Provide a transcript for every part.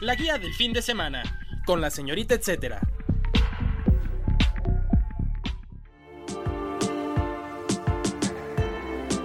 La guía del fin de semana, con la señorita etcétera.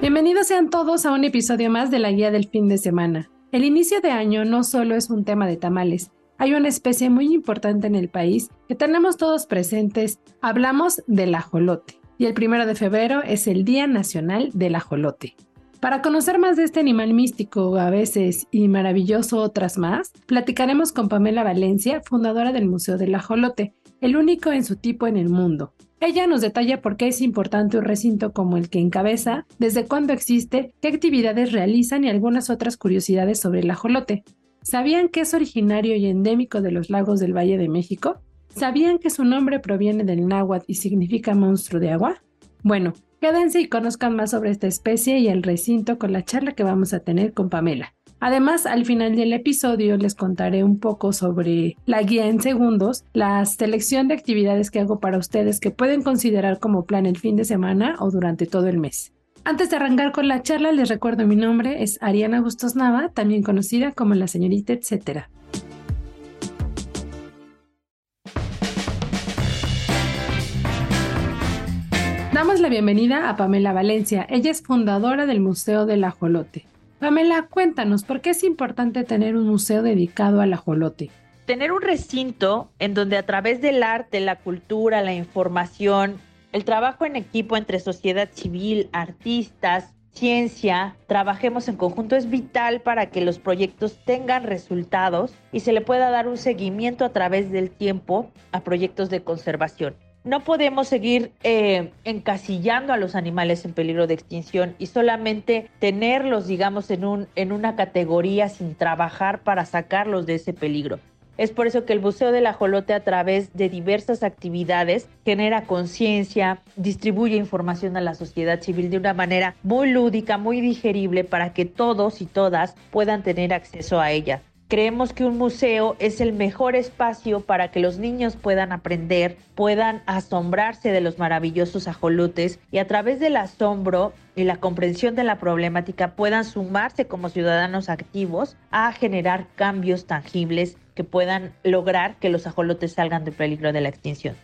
Bienvenidos sean todos a un episodio más de la guía del fin de semana. El inicio de año no solo es un tema de tamales, hay una especie muy importante en el país que tenemos todos presentes. Hablamos del ajolote. Y el primero de febrero es el Día Nacional del Ajolote. Para conocer más de este animal místico a veces y maravilloso otras más, platicaremos con Pamela Valencia, fundadora del Museo del Ajolote, el único en su tipo en el mundo. Ella nos detalla por qué es importante un recinto como el que encabeza, desde cuándo existe, qué actividades realizan y algunas otras curiosidades sobre el ajolote. ¿Sabían que es originario y endémico de los lagos del Valle de México? ¿Sabían que su nombre proviene del náhuatl y significa monstruo de agua? Bueno, quédense y conozcan más sobre esta especie y el recinto con la charla que vamos a tener con Pamela. Además, al final del episodio les contaré un poco sobre la guía en segundos, la selección de actividades que hago para ustedes que pueden considerar como plan el fin de semana o durante todo el mes. Antes de arrancar con la charla, les recuerdo mi nombre es Ariana Bustos Nava, también conocida como la señorita etcétera. La bienvenida a Pamela Valencia. Ella es fundadora del Museo del Ajolote. Pamela, cuéntanos, ¿por qué es importante tener un museo dedicado al ajolote? Tener un recinto en donde a través del arte, la cultura, la información el trabajo en equipo entre sociedad civil, artistas, ciencia, trabajemos en conjunto es vital para que los proyectos tengan resultados y se le pueda dar un seguimiento a través del tiempo a proyectos de conservación. No podemos seguir eh, encasillando a los animales en peligro de extinción y solamente tenerlos, digamos, en, un, en una categoría sin trabajar para sacarlos de ese peligro. Es por eso que el Museo del Ajolote a través de diversas actividades genera conciencia, distribuye información a la sociedad civil de una manera muy lúdica, muy digerible para que todos y todas puedan tener acceso a ella. Creemos que un museo es el mejor espacio para que los niños puedan aprender, puedan asombrarse de los maravillosos ajolotes y a través del asombro y la comprensión de la problemática puedan sumarse como ciudadanos activos a generar cambios tangibles que puedan lograr que los ajolotes salgan del peligro de la extinción.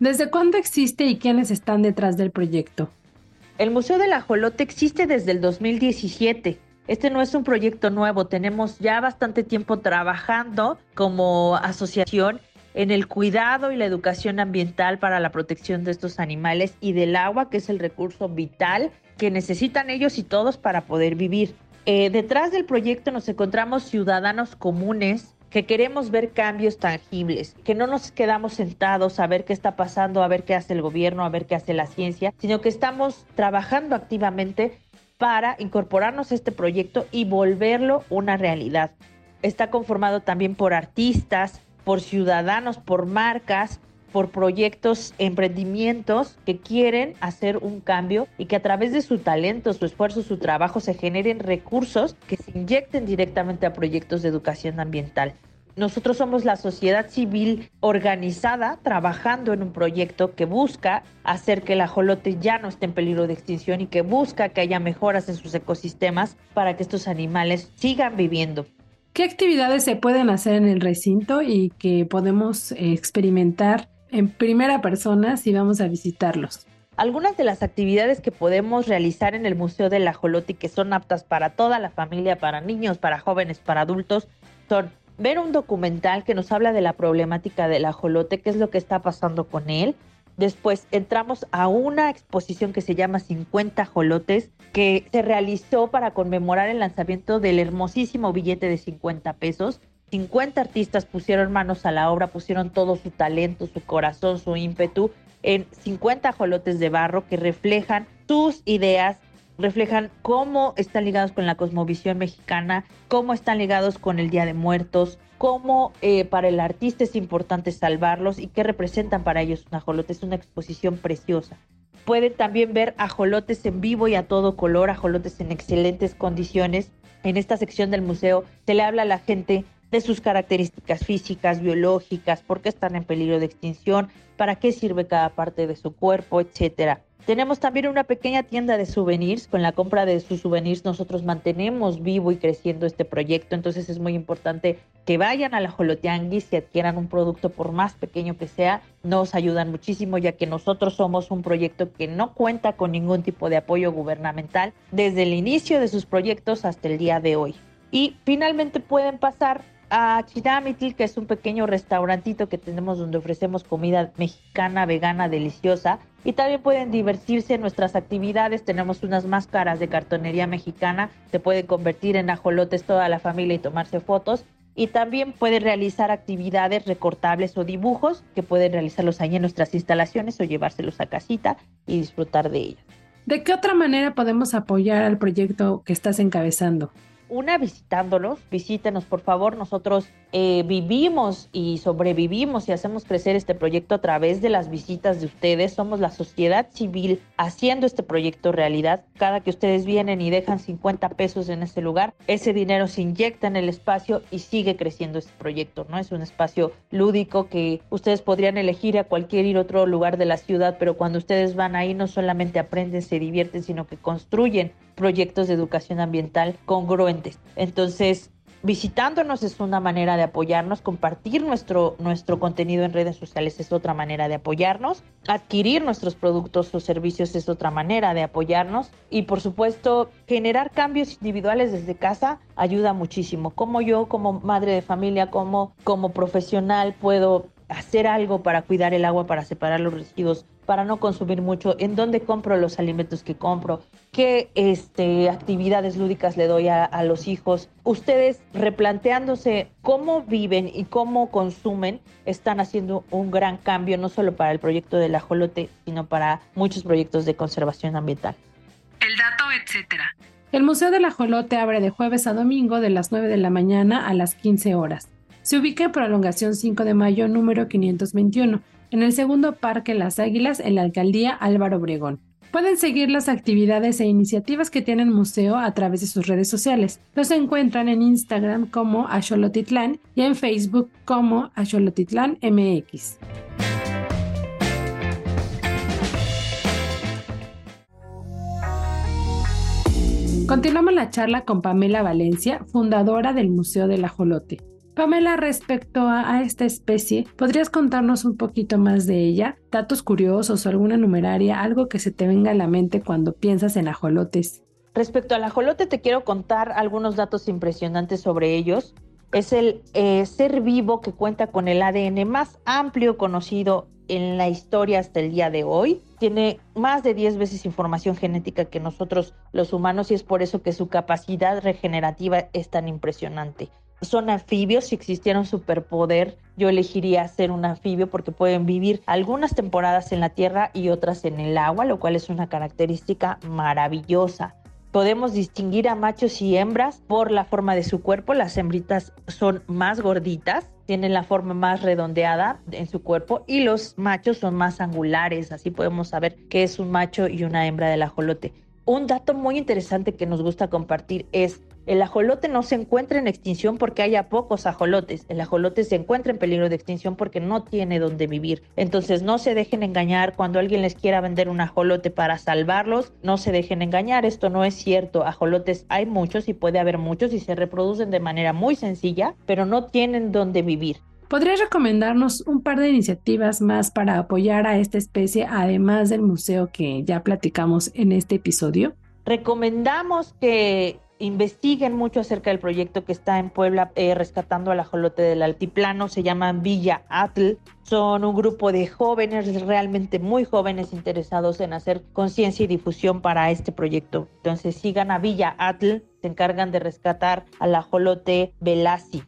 ¿Desde cuándo existe y quiénes están detrás del proyecto? El Museo del Ajolote existe desde el 2017. Este no es un proyecto nuevo, tenemos ya bastante tiempo trabajando como asociación en el cuidado y la educación ambiental para la protección de estos animales y del agua, que es el recurso vital que necesitan ellos y todos para poder vivir. Eh, detrás del proyecto nos encontramos ciudadanos comunes que queremos ver cambios tangibles, que no nos quedamos sentados a ver qué está pasando, a ver qué hace el gobierno, a ver qué hace la ciencia, sino que estamos trabajando activamente para incorporarnos a este proyecto y volverlo una realidad. Está conformado también por artistas, por ciudadanos, por marcas, por proyectos, emprendimientos que quieren hacer un cambio y que a través de su talento, su esfuerzo, su trabajo se generen recursos que se inyecten directamente a proyectos de educación ambiental. Nosotros somos la sociedad civil organizada trabajando en un proyecto que busca hacer que el ajolote ya no esté en peligro de extinción y que busca que haya mejoras en sus ecosistemas para que estos animales sigan viviendo. ¿Qué actividades se pueden hacer en el recinto y que podemos eh, experimentar en primera persona si vamos a visitarlos. Algunas de las actividades que podemos realizar en el Museo del Ajolote y que son aptas para toda la familia, para niños, para jóvenes, para adultos, son ver un documental que nos habla de la problemática del ajolote, qué es lo que está pasando con él. Después entramos a una exposición que se llama 50 ajolotes, que se realizó para conmemorar el lanzamiento del hermosísimo billete de 50 pesos 50 artistas pusieron manos a la obra, pusieron todo su talento, su corazón, su ímpetu en 50 ajolotes de barro que reflejan sus ideas reflejan cómo están ligados con la cosmovisión mexicana, cómo están ligados con el Día de Muertos, cómo eh, para el artista es importante salvarlos y qué representan para ellos un ajolote. Es una exposición preciosa. Pueden también ver ajolotes en vivo y a todo color, ajolotes en excelentes condiciones. En esta sección del museo se le habla a la gente de sus características físicas, biológicas, por qué están en peligro de extinción, para qué sirve cada parte de su cuerpo, etcétera. Tenemos también una pequeña tienda de souvenirs. Con la compra de sus souvenirs nosotros mantenemos vivo y creciendo este proyecto. Entonces es muy importante que vayan a la Jolotianguis y adquieran un producto por más pequeño que sea. Nos ayudan muchísimo ya que nosotros somos un proyecto que no cuenta con ningún tipo de apoyo gubernamental desde el inicio de sus proyectos hasta el día de hoy. Y finalmente pueden pasar a Chinamitl, que es un pequeño restaurantito que tenemos donde ofrecemos comida mexicana, vegana, deliciosa. Y también pueden divertirse en nuestras actividades. Tenemos unas máscaras de cartonería mexicana. Se pueden convertir en ajolotes toda la familia y tomarse fotos. Y también pueden realizar actividades recortables o dibujos que pueden realizarlos ahí en nuestras instalaciones o llevárselos a casita y disfrutar de ellos. ¿De qué otra manera podemos apoyar al proyecto que estás encabezando? Una visitándolos, visítenos por favor, nosotros eh, vivimos y sobrevivimos y hacemos crecer este proyecto a través de las visitas de ustedes, somos la sociedad civil haciendo este proyecto realidad, cada que ustedes vienen y dejan 50 pesos en ese lugar, ese dinero se inyecta en el espacio y sigue creciendo este proyecto, ¿no? Es un espacio lúdico que ustedes podrían elegir a cualquier otro lugar de la ciudad, pero cuando ustedes van ahí no solamente aprenden, se divierten, sino que construyen proyectos de educación ambiental congruentes. Entonces, visitándonos es una manera de apoyarnos, compartir nuestro, nuestro contenido en redes sociales es otra manera de apoyarnos, adquirir nuestros productos o servicios es otra manera de apoyarnos y por supuesto generar cambios individuales desde casa ayuda muchísimo. Como yo, como madre de familia, como, como profesional puedo hacer algo para cuidar el agua, para separar los residuos, para no consumir mucho, en dónde compro los alimentos que compro, qué este, actividades lúdicas le doy a, los hijos. Ustedes replanteándose cómo viven y cómo consumen, están haciendo un gran cambio, no solo para el proyecto del ajolote, sino para muchos proyectos de conservación ambiental. El dato, etcétera. El Museo del Ajolote abre de jueves a domingo de las 9 de la mañana a las 15 horas. Se ubica en prolongación 5 de mayo número 521, en el segundo Parque Las Águilas, en la alcaldía Álvaro Obregón. Pueden seguir las actividades e iniciativas que tiene el museo a través de sus redes sociales. Los encuentran en Instagram como Axolotitlán y en Facebook como Axolotitlán MX. Continuamos la charla con Pamela Valencia, fundadora del Museo del Ajolote. Pamela, respecto a, esta especie, ¿podrías contarnos un poquito más de ella? Datos curiosos o alguna numeraria, algo que se te venga a la mente cuando piensas en ajolotes. Respecto al ajolote, te quiero contar algunos datos impresionantes sobre ellos. Es el eh, ser vivo que cuenta con el ADN más amplio conocido en la historia hasta el día de hoy. Tiene más de 10 veces información genética que nosotros los humanos y es por eso que su capacidad regenerativa es tan impresionante son anfibios. Si existiera un superpoder, yo elegiría ser un anfibio porque pueden vivir algunas temporadas en la tierra y otras en el agua, lo cual es una característica maravillosa. Podemos distinguir a machos y hembras por la forma de su cuerpo. Las hembritas son más gorditas, tienen la forma más redondeada en su cuerpo y los machos son más angulares. Así podemos saber qué es un macho y una hembra del ajolote. Un dato muy interesante que nos gusta compartir es el ajolote no se encuentra en extinción porque haya pocos ajolotes. El ajolote se encuentra en peligro de extinción porque no tiene donde vivir. Entonces no se dejen engañar cuando alguien les quiera vender un ajolote para salvarlos. No se dejen engañar. Esto no es cierto. Ajolotes hay muchos y puede haber muchos y se reproducen de manera muy sencilla, pero no tienen donde vivir. ¿Podrías recomendarnos un par de iniciativas más para apoyar a esta especie, además del museo que ya platicamos en este episodio? Recomendamos que investiguen mucho acerca del proyecto que está en Puebla eh, rescatando al ajolote del altiplano, se llaman Villa Atl. Son un grupo de jóvenes, realmente muy jóvenes, interesados en hacer conciencia y difusión para este proyecto. Entonces sigan a Villa Atl, se encargan de rescatar al ajolote Velasi.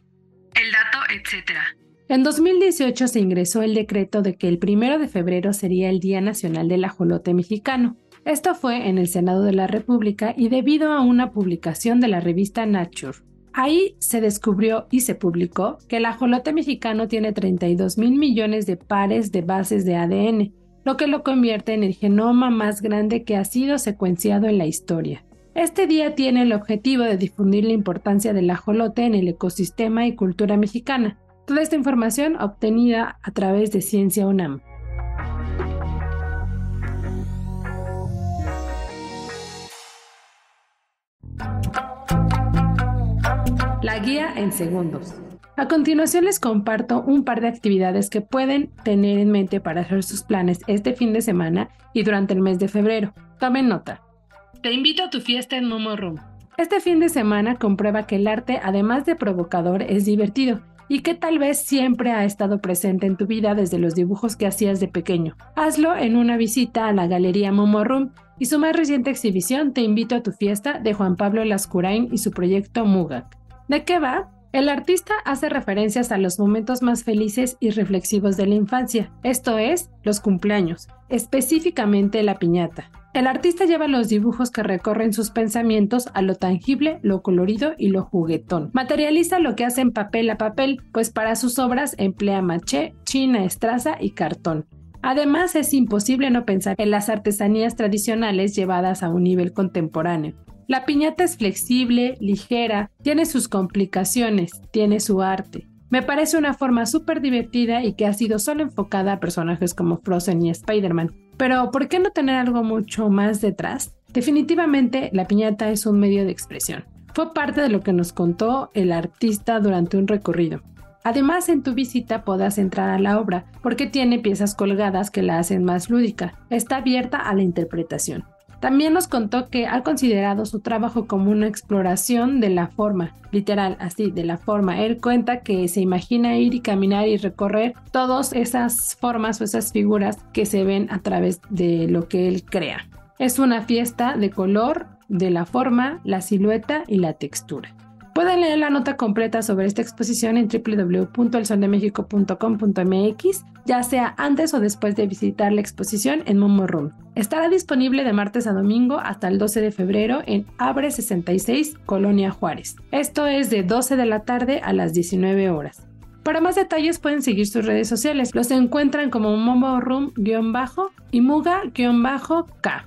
El dato, etcétera. En 2018 se ingresó el decreto de que el primero de febrero sería el Día Nacional del Ajolote Mexicano. Esto fue en el Senado de la República y debido a una publicación de la revista Nature. Ahí se descubrió y se publicó que el ajolote mexicano tiene 32 mil millones de pares de bases de ADN, lo que lo convierte en el genoma más grande que ha sido secuenciado en la historia. Este día tiene el objetivo de difundir la importancia del ajolote en el ecosistema y cultura mexicana. Toda esta información obtenida a través de Ciencia UNAM. La guía en segundos. A continuación les comparto un par de actividades que pueden tener en mente para hacer sus planes este fin de semana y durante el mes de febrero. Tomen nota. Te invito a tu fiesta en Momo Room. Este fin de semana comprueba que el arte, además de provocador, es divertido y que tal vez siempre ha estado presente en tu vida desde los dibujos que hacías de pequeño. Hazlo en una visita a la Galería Momo Room y su más reciente exhibición Te invito a tu fiesta de Juan Pablo Lascurain y su proyecto Mugak. ¿De qué va? El artista hace referencias a los momentos más felices y reflexivos de la infancia, esto es, los cumpleaños, específicamente la piñata. El artista lleva los dibujos que recorren sus pensamientos a lo tangible, lo colorido y lo juguetón. Materializa lo que hace en papel a papel, pues para sus obras emplea maché, china, estraza y cartón. Además, es imposible no pensar en las artesanías tradicionales llevadas a un nivel contemporáneo. La piñata es flexible, ligera, tiene sus complicaciones, tiene su arte. Me parece una forma súper divertida y que ha sido solo enfocada a personajes como Frozen y Spider-Man. Pero, ¿por qué no tener algo mucho más detrás? Definitivamente, la piñata es un medio de expresión. Fue parte de lo que nos contó el artista durante un recorrido. Además, en tu visita podrás entrar a la obra porque tiene piezas colgadas que la hacen más lúdica. Está abierta a la interpretación. También nos contó que ha considerado su trabajo como una exploración de la forma, literal, así, de la forma. Él cuenta que se imagina ir y caminar y recorrer todas esas formas o esas figuras que se ven a través de lo que él crea. Es una fiesta de color, de la forma, la silueta y la textura. Pueden leer la nota completa sobre esta exposición en www.elsoldemexico.com.mx, ya sea antes o después de visitar la exposición en Momo Room. Estará disponible de martes a domingo hasta el 12 de febrero en Abre 66, Colonia Juárez. Esto es de 12 de la tarde a las 19 horas. Para más detalles pueden seguir sus redes sociales. Los encuentran como Momo Room-bajo y Muga-K.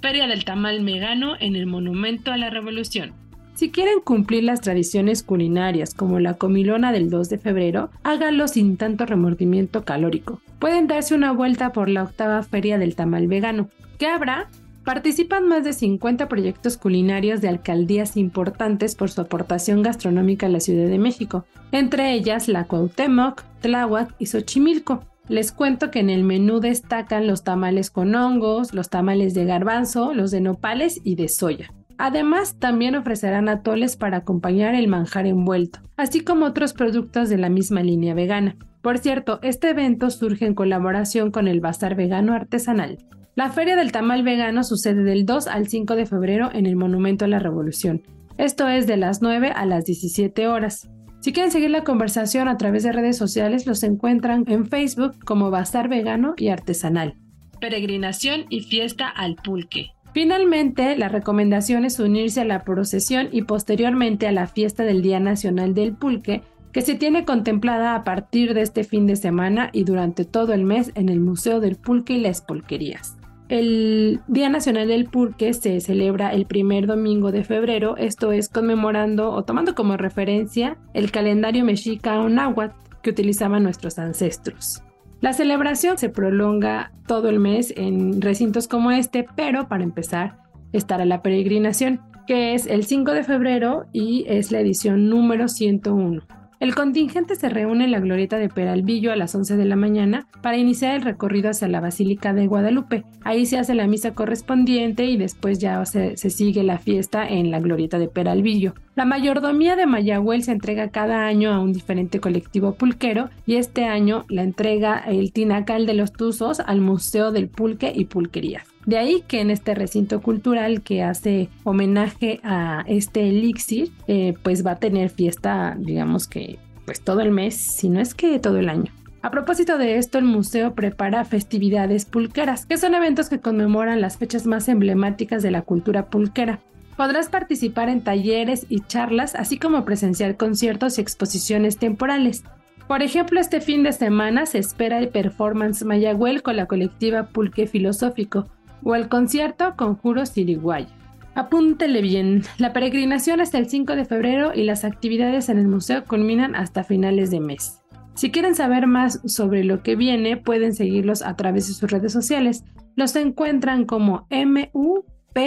Feria del Tamal Megano en el Monumento a la Revolución. Si quieren cumplir las tradiciones culinarias como la comilona del 2 de febrero, háganlo sin tanto remordimiento calórico. Pueden darse una vuelta por la octava feria del tamal vegano. ¿Qué habrá? Participan más de 50 proyectos culinarios de alcaldías importantes por su aportación gastronómica a la Ciudad de México, entre ellas la Cuauhtémoc, Tláhuac y Xochimilco. Les cuento que en el menú destacan los tamales con hongos, los tamales de garbanzo, los de nopales y de soya. Además, también ofrecerán atoles para acompañar el manjar envuelto, así como otros productos de la misma línea vegana. Por cierto, este evento surge en colaboración con el Bazar Vegano Artesanal. La Feria del Tamal Vegano sucede del 2 al 5 de febrero en el Monumento a la Revolución. Esto es de las 9 a las 17 horas. Si quieren seguir la conversación a través de redes sociales, los encuentran en Facebook como Bazar Vegano y Artesanal. Peregrinación y fiesta al pulque. Finalmente, la recomendación es unirse a la procesión y posteriormente a la fiesta del Día Nacional del Pulque, que se tiene contemplada a partir de este fin de semana y durante todo el mes en el Museo del Pulque y las Pulquerías. El Día Nacional del Pulque se celebra el primer domingo de febrero, esto es conmemorando o tomando como referencia el calendario mexica o náhuatl que utilizaban nuestros ancestros. La celebración se prolonga todo el mes en recintos como este, pero para empezar estará la peregrinación, que es el 5 de febrero y es la edición número 101. El contingente se reúne en la glorieta de Peralvillo a las 11 de la mañana para iniciar el recorrido hacia la Basílica de Guadalupe. Ahí se hace la misa correspondiente y después ya se, sigue la fiesta en la glorieta de Peralvillo. La mayordomía de Mayagüel se entrega cada año a un diferente colectivo pulquero y este año la entrega el Tinacal de los Tuzos al Museo del Pulque y Pulquerías. De ahí que en este recinto cultural que hace homenaje a este elixir, eh, pues va a tener fiesta, digamos que, pues todo el mes, si no es que todo el año. A propósito de esto, el museo prepara festividades pulqueras, que son eventos que conmemoran las fechas más emblemáticas de la cultura pulquera. Podrás participar en talleres y charlas, así como presenciar conciertos y exposiciones temporales. Por ejemplo, este fin de semana se espera el performance Mayagüel con la colectiva Pulque Filosófico o el concierto Conjuro Siriguay. Apúntele bien, la peregrinación hasta el 5 de febrero y las actividades en el museo culminan hasta finales de mes. Si quieren saber más sobre lo que viene, pueden seguirlos a través de sus redes sociales. Los encuentran como mupyp.mx.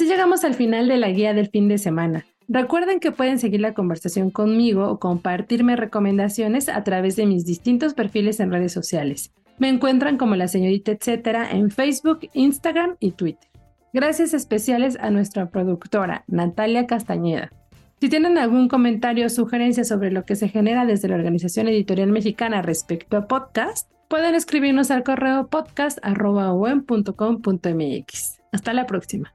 Así llegamos al final de la guía del fin de semana. Recuerden que pueden seguir la conversación conmigo o compartirme recomendaciones a través de mis distintos perfiles en redes sociales. Me encuentran como la señorita etcétera en Facebook, Instagram y Twitter. Gracias especiales a nuestra productora, Natalia Castañeda. Si tienen algún comentario o sugerencia sobre lo que se genera desde la Organización Editorial Mexicana respecto a podcast, pueden escribirnos al correo podcast.com.mx. Hasta la próxima.